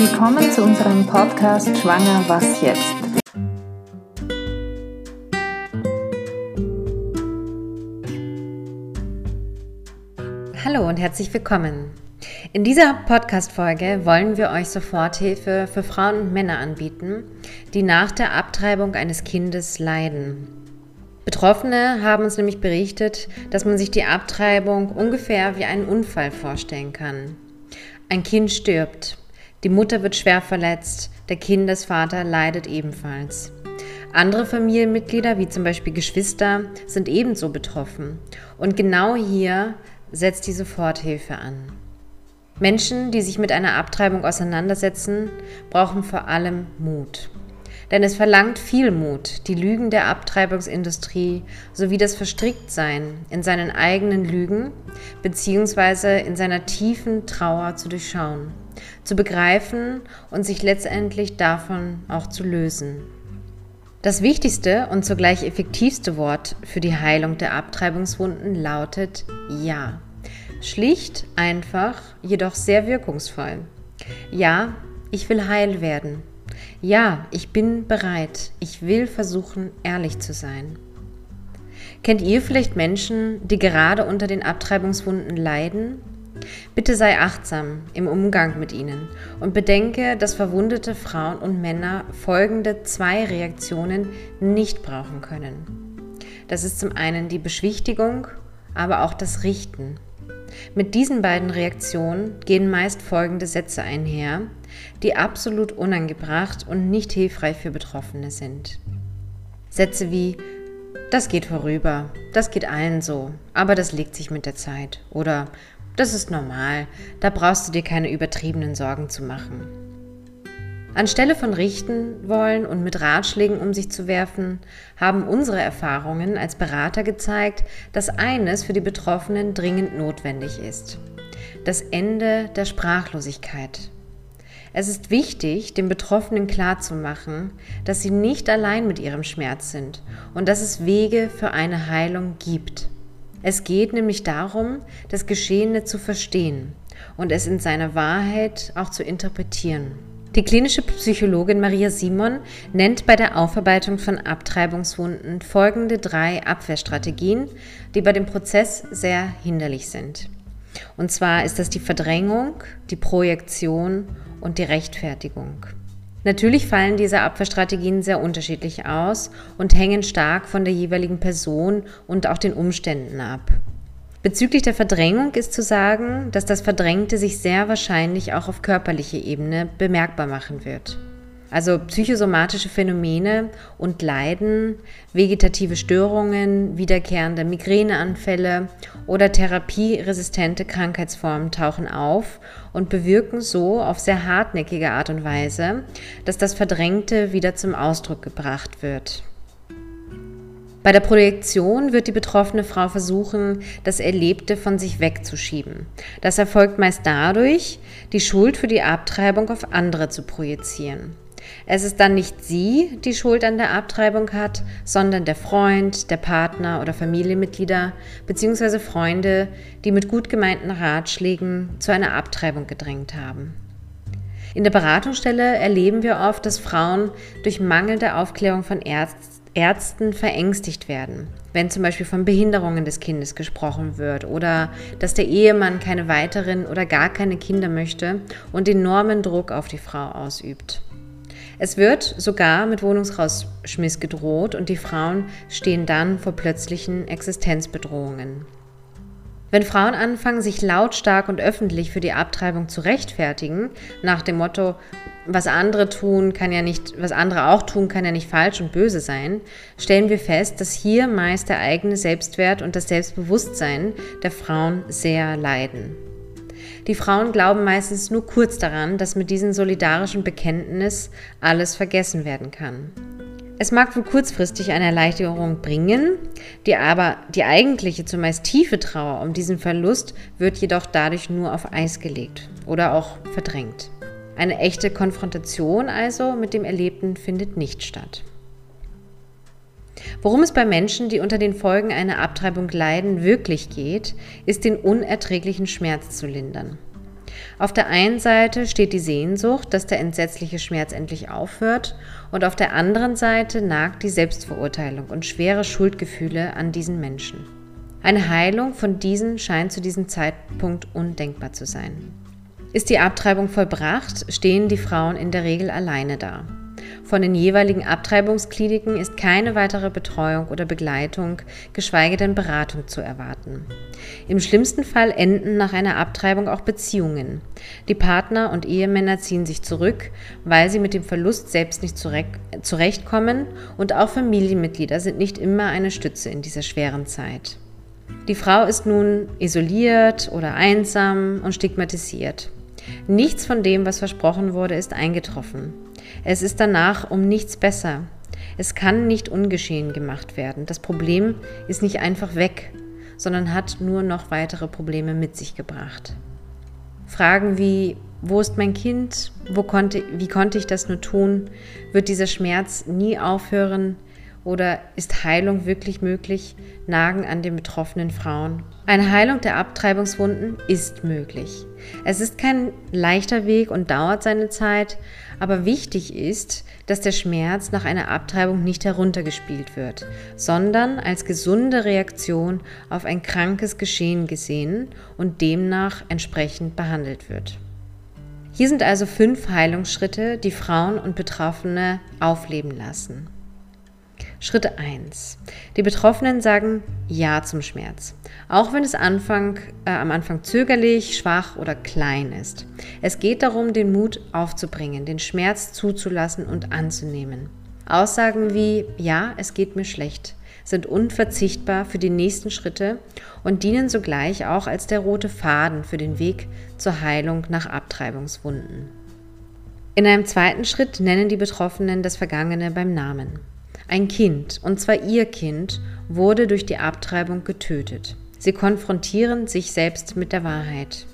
Willkommen zu unserem Podcast Schwanger Was jetzt? Hallo und herzlich willkommen. In dieser Podcast-Folge wollen wir euch Soforthilfe für Frauen und Männer anbieten, die nach der Abtreibung eines Kindes leiden. Betroffene haben uns nämlich berichtet, dass man sich die Abtreibung ungefähr wie einen Unfall vorstellen kann. Ein Kind stirbt, die Mutter wird schwer verletzt, der Kindesvater leidet ebenfalls. Andere Familienmitglieder, wie zum Beispiel Geschwister, sind ebenso betroffen. Und genau hier setzt die Soforthilfe an. Menschen, die sich mit einer Abtreibung auseinandersetzen, brauchen vor allem Mut. Denn es verlangt viel Mut, die Lügen der Abtreibungsindustrie sowie das Verstricktsein in seinen eigenen Lügen bzw. in seiner tiefen Trauer zu durchschauen, zu begreifen und sich letztendlich davon auch zu lösen. Das wichtigste und zugleich effektivste Wort für die Heilung der Abtreibungswunden lautet Ja. Schlicht, einfach, jedoch sehr wirkungsvoll. Ja, ich will heil werden. Ja, ich bin bereit. Ich will versuchen, ehrlich zu sein. Kennt ihr vielleicht Menschen, die gerade unter den Abtreibungswunden leiden? Bitte sei achtsam im Umgang mit ihnen und bedenke, dass verwundete Frauen und Männer folgende zwei Reaktionen nicht brauchen können. Das ist zum einen die Beschwichtigung, aber auch das Richten. Mit diesen beiden Reaktionen gehen meist folgende Sätze einher, die absolut unangebracht und nicht hilfreich für Betroffene sind. Sätze wie das geht vorüber, das geht allen so, aber das legt sich mit der Zeit oder das ist normal, da brauchst du dir keine übertriebenen Sorgen zu machen. Anstelle von richten wollen und mit Ratschlägen um sich zu werfen, haben unsere Erfahrungen als Berater gezeigt, dass eines für die Betroffenen dringend notwendig ist. Das Ende der Sprachlosigkeit. Es ist wichtig, den Betroffenen klarzumachen, dass sie nicht allein mit ihrem Schmerz sind und dass es Wege für eine Heilung gibt. Es geht nämlich darum, das Geschehene zu verstehen und es in seiner Wahrheit auch zu interpretieren. Die klinische Psychologin Maria Simon nennt bei der Aufarbeitung von Abtreibungswunden folgende drei Abwehrstrategien, die bei dem Prozess sehr hinderlich sind. Und zwar ist das die Verdrängung, die Projektion und die Rechtfertigung. Natürlich fallen diese Abwehrstrategien sehr unterschiedlich aus und hängen stark von der jeweiligen Person und auch den Umständen ab. Bezüglich der Verdrängung ist zu sagen, dass das Verdrängte sich sehr wahrscheinlich auch auf körperlicher Ebene bemerkbar machen wird. Also psychosomatische Phänomene und Leiden, vegetative Störungen, wiederkehrende Migräneanfälle oder therapieresistente Krankheitsformen tauchen auf und bewirken so auf sehr hartnäckige Art und Weise, dass das Verdrängte wieder zum Ausdruck gebracht wird. Bei der Projektion wird die betroffene Frau versuchen, das Erlebte von sich wegzuschieben. Das erfolgt meist dadurch, die Schuld für die Abtreibung auf andere zu projizieren. Es ist dann nicht sie, die Schuld an der Abtreibung hat, sondern der Freund, der Partner oder Familienmitglieder bzw. Freunde, die mit gut gemeinten Ratschlägen zu einer Abtreibung gedrängt haben. In der Beratungsstelle erleben wir oft, dass Frauen durch mangelnde Aufklärung von Ärzten verängstigt werden, wenn zum Beispiel von Behinderungen des Kindes gesprochen wird oder dass der Ehemann keine weiteren oder gar keine Kinder möchte und enormen Druck auf die Frau ausübt. Es wird sogar mit Wohnungsrausschmiss gedroht und die Frauen stehen dann vor plötzlichen Existenzbedrohungen. Wenn Frauen anfangen, sich lautstark und öffentlich für die Abtreibung zu rechtfertigen, nach dem Motto, was andere tun, kann ja nicht, was andere auch tun, kann ja nicht falsch und böse sein, stellen wir fest, dass hier meist der eigene Selbstwert und das Selbstbewusstsein der Frauen sehr leiden. Die Frauen glauben meistens nur kurz daran, dass mit diesem solidarischen Bekenntnis alles vergessen werden kann. Es mag wohl kurzfristig eine Erleichterung bringen, die aber die eigentliche, zumeist tiefe Trauer um diesen Verlust wird jedoch dadurch nur auf Eis gelegt oder auch verdrängt. Eine echte Konfrontation also mit dem Erlebten findet nicht statt. Worum es bei Menschen, die unter den Folgen einer Abtreibung leiden, wirklich geht, ist den unerträglichen Schmerz zu lindern. Auf der einen Seite steht die Sehnsucht, dass der entsetzliche Schmerz endlich aufhört, und auf der anderen Seite nagt die Selbstverurteilung und schwere Schuldgefühle an diesen Menschen. Eine Heilung von diesen scheint zu diesem Zeitpunkt undenkbar zu sein. Ist die Abtreibung vollbracht, stehen die Frauen in der Regel alleine da. Von den jeweiligen Abtreibungskliniken ist keine weitere Betreuung oder Begleitung, geschweige denn Beratung zu erwarten. Im schlimmsten Fall enden nach einer Abtreibung auch Beziehungen. Die Partner und Ehemänner ziehen sich zurück, weil sie mit dem Verlust selbst nicht zurechtkommen und auch Familienmitglieder sind nicht immer eine Stütze in dieser schweren Zeit. Die Frau ist nun isoliert oder einsam und stigmatisiert. Nichts von dem, was versprochen wurde, ist eingetroffen. Es ist danach um nichts besser. Es kann nicht ungeschehen gemacht werden. Das Problem ist nicht einfach weg, sondern hat nur noch weitere Probleme mit sich gebracht. Fragen wie, wo ist mein Kind? Wo konnte, wie konnte ich das nur tun? Wird dieser Schmerz nie aufhören? Oder ist Heilung wirklich möglich? Nagen an den betroffenen Frauen. Eine Heilung der Abtreibungswunden ist möglich. Es ist kein leichter Weg und dauert seine Zeit, aber wichtig ist, dass der Schmerz nach einer Abtreibung nicht heruntergespielt wird, sondern als gesunde Reaktion auf ein krankes Geschehen gesehen und demnach entsprechend behandelt wird. Hier sind also fünf Heilungsschritte, die Frauen und Betroffene aufleben lassen. Schritt 1. Die Betroffenen sagen Ja zum Schmerz, auch wenn es Anfang, äh, am Anfang zögerlich, schwach oder klein ist. Es geht darum, den Mut aufzubringen, den Schmerz zuzulassen und anzunehmen. Aussagen wie Ja, es geht mir schlecht sind unverzichtbar für die nächsten Schritte und dienen sogleich auch als der rote Faden für den Weg zur Heilung nach Abtreibungswunden. In einem zweiten Schritt nennen die Betroffenen das Vergangene beim Namen. Ein Kind, und zwar ihr Kind, wurde durch die Abtreibung getötet. Sie konfrontieren sich selbst mit der Wahrheit.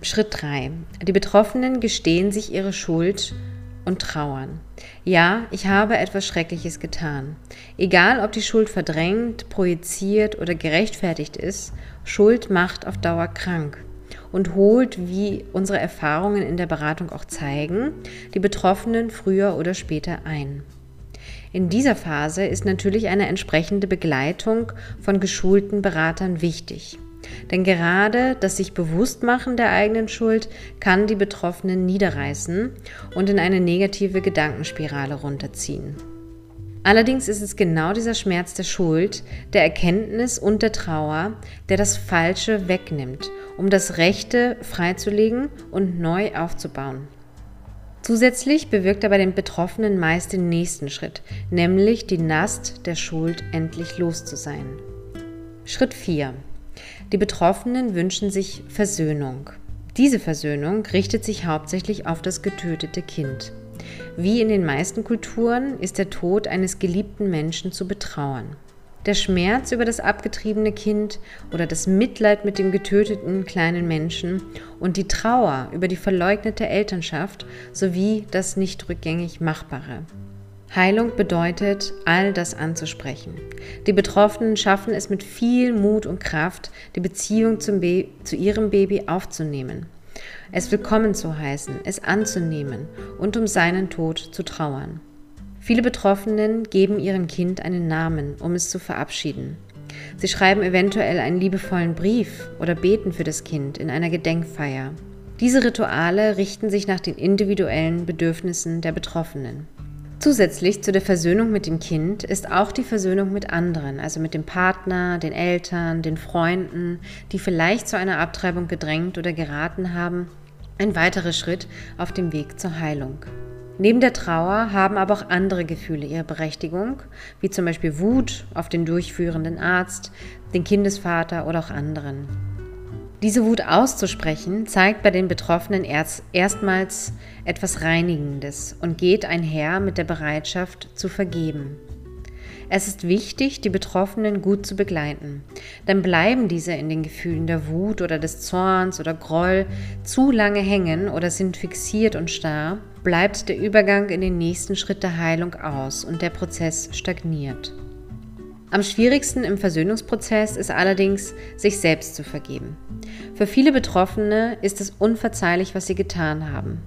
Schritt 3. Die Betroffenen gestehen sich ihre Schuld und trauern. Ja, ich habe etwas Schreckliches getan. Egal, ob die Schuld verdrängt, projiziert oder gerechtfertigt ist, Schuld macht auf Dauer krank und holt, wie unsere Erfahrungen in der Beratung auch zeigen, die Betroffenen früher oder später ein. In dieser Phase ist natürlich eine entsprechende Begleitung von geschulten Beratern wichtig. Denn gerade das sich Bewusstmachen der eigenen Schuld kann die Betroffenen niederreißen und in eine negative Gedankenspirale runterziehen. Allerdings ist es genau dieser Schmerz der Schuld, der Erkenntnis und der Trauer, der das Falsche wegnimmt, um das Rechte freizulegen und neu aufzubauen. Zusätzlich bewirkt er bei den Betroffenen meist den nächsten Schritt, nämlich die Last der Schuld endlich los zu sein. Schritt 4. Die Betroffenen wünschen sich Versöhnung. Diese Versöhnung richtet sich hauptsächlich auf das getötete Kind. Wie in den meisten Kulturen ist der Tod eines geliebten Menschen zu betrauern. Der Schmerz über das abgetriebene Kind oder das Mitleid mit dem getöteten kleinen Menschen und die Trauer über die verleugnete Elternschaft sowie das nicht rückgängig Machbare. Heilung bedeutet, all das anzusprechen. Die Betroffenen schaffen es mit viel Mut und Kraft, die Beziehung zu ihrem Baby aufzunehmen, es willkommen zu heißen, es anzunehmen und um seinen Tod zu trauern. Viele Betroffenen geben ihrem Kind einen Namen, um es zu verabschieden. Sie schreiben eventuell einen liebevollen Brief oder beten für das Kind in einer Gedenkfeier. Diese Rituale richten sich nach den individuellen Bedürfnissen der Betroffenen. Zusätzlich zu der Versöhnung mit dem Kind ist auch die Versöhnung mit anderen, also mit dem Partner, den Eltern, den Freunden, die vielleicht zu einer Abtreibung gedrängt oder geraten haben, ein weiterer Schritt auf dem Weg zur Heilung. Neben der Trauer haben aber auch andere Gefühle ihre Berechtigung, wie zum Beispiel Wut auf den durchführenden Arzt, den Kindesvater oder auch anderen. Diese Wut auszusprechen zeigt bei den Betroffenen erst, erstmals etwas Reinigendes und geht einher mit der Bereitschaft zu vergeben. Es ist wichtig, die Betroffenen gut zu begleiten. Dann bleiben diese in den Gefühlen der Wut oder des Zorns oder Groll zu lange hängen oder sind fixiert und starr, bleibt der Übergang in den nächsten Schritt der Heilung aus und der Prozess stagniert. Am schwierigsten im Versöhnungsprozess ist allerdings, sich selbst zu vergeben. Für viele Betroffene ist es unverzeihlich, was sie getan haben.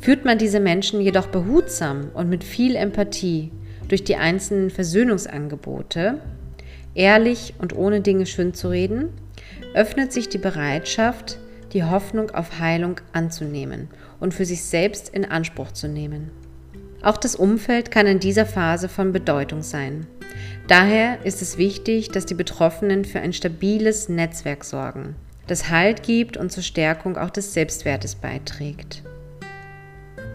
Führt man diese Menschen jedoch behutsam und mit viel Empathie durch die einzelnen Versöhnungsangebote, ehrlich und ohne Dinge schön zu reden, öffnet sich die Bereitschaft, die Hoffnung auf Heilung anzunehmen und für sich selbst in Anspruch zu nehmen. Auch das Umfeld kann in dieser Phase von Bedeutung sein. Daher ist es wichtig, dass die Betroffenen für ein stabiles Netzwerk sorgen, das Halt gibt und zur Stärkung auch des Selbstwertes beiträgt.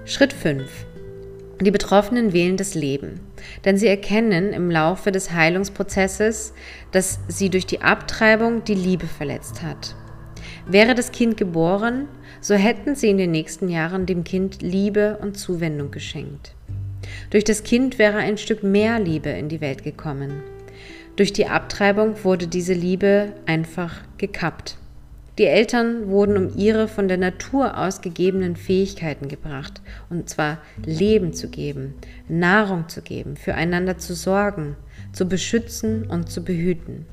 Schritt 5. Die Betroffenen wählen das Leben, denn sie erkennen im Laufe des Heilungsprozesses, dass sie durch die Abtreibung die Liebe verletzt hat. Wäre das Kind geboren, so hätten sie in den nächsten Jahren dem Kind Liebe und Zuwendung geschenkt. Durch das Kind wäre ein Stück mehr Liebe in die Welt gekommen. Durch die Abtreibung wurde diese Liebe einfach gekappt. Die Eltern wurden um ihre von der Natur aus gegebenen Fähigkeiten gebracht, und zwar Leben zu geben, Nahrung zu geben, füreinander zu sorgen, zu beschützen und zu behüten.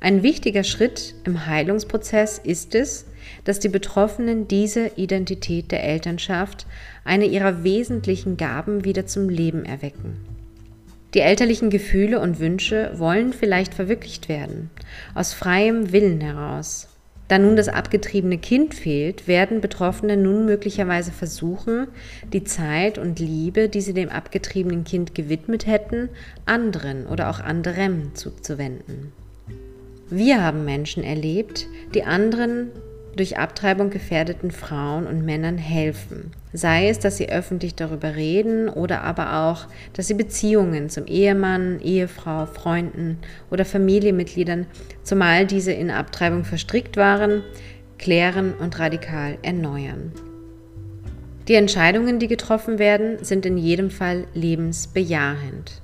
Ein wichtiger Schritt im Heilungsprozess ist es, dass die Betroffenen diese Identität der Elternschaft, eine ihrer wesentlichen Gaben, wieder zum Leben erwecken. Die elterlichen Gefühle und Wünsche wollen vielleicht verwirklicht werden, aus freiem Willen heraus. Da nun das abgetriebene Kind fehlt, werden Betroffene nun möglicherweise versuchen, die Zeit und Liebe, die sie dem abgetriebenen Kind gewidmet hätten, anderen oder auch anderem zuzuwenden. Wir haben Menschen erlebt, die anderen durch Abtreibung gefährdeten Frauen und Männern helfen. Sei es, dass sie öffentlich darüber reden oder aber auch, dass sie Beziehungen zum Ehemann, Ehefrau, Freunden oder Familienmitgliedern, zumal diese in Abtreibung verstrickt waren, klären und radikal erneuern. Die Entscheidungen, die getroffen werden, sind in jedem Fall lebensbejahend.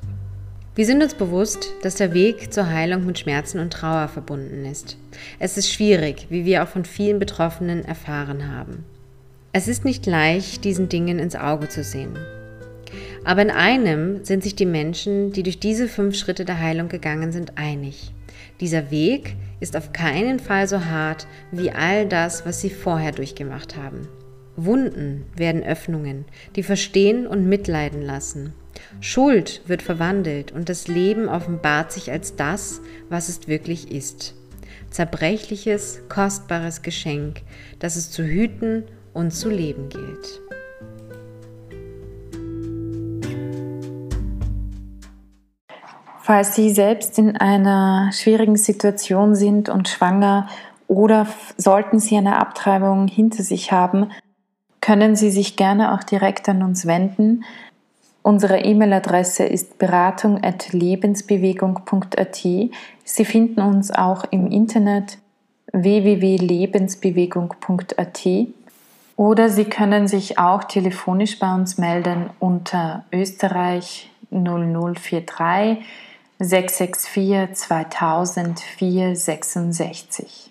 Wir sind uns bewusst, dass der Weg zur Heilung mit Schmerzen und Trauer verbunden ist. Es ist schwierig, wie wir auch von vielen Betroffenen erfahren haben. Es ist nicht leicht, diesen Dingen ins Auge zu sehen. Aber in einem sind sich die Menschen, die durch diese fünf Schritte der Heilung gegangen sind, einig. Dieser Weg ist auf keinen Fall so hart wie all das, was sie vorher durchgemacht haben. Wunden werden Öffnungen, die verstehen und mitleiden lassen. Schuld wird verwandelt und das Leben offenbart sich als das, was es wirklich ist. Zerbrechliches, kostbares Geschenk, das es zu hüten und zu leben gilt. Falls Sie selbst in einer schwierigen Situation sind und schwanger oder sollten Sie eine Abtreibung hinter sich haben, können Sie sich gerne auch direkt an uns wenden. Unsere E-Mail-Adresse ist beratung.lebensbewegung.at. Sie finden uns auch im Internet www.lebensbewegung.at oder Sie können sich auch telefonisch bei uns melden unter Österreich 0043 664 2000 466.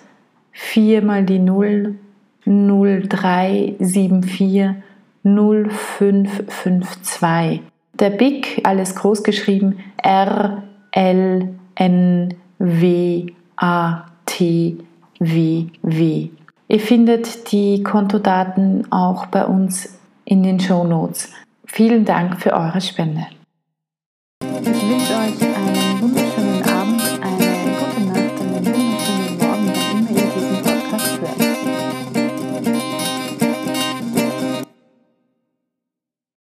4 mal die 0 0374 0552. Der BIC, alles groß geschrieben, R L N W A T W W. Ihr findet die Kontodaten auch bei uns in den Show Notes. Vielen Dank für eure Spende. Ich wünsche euch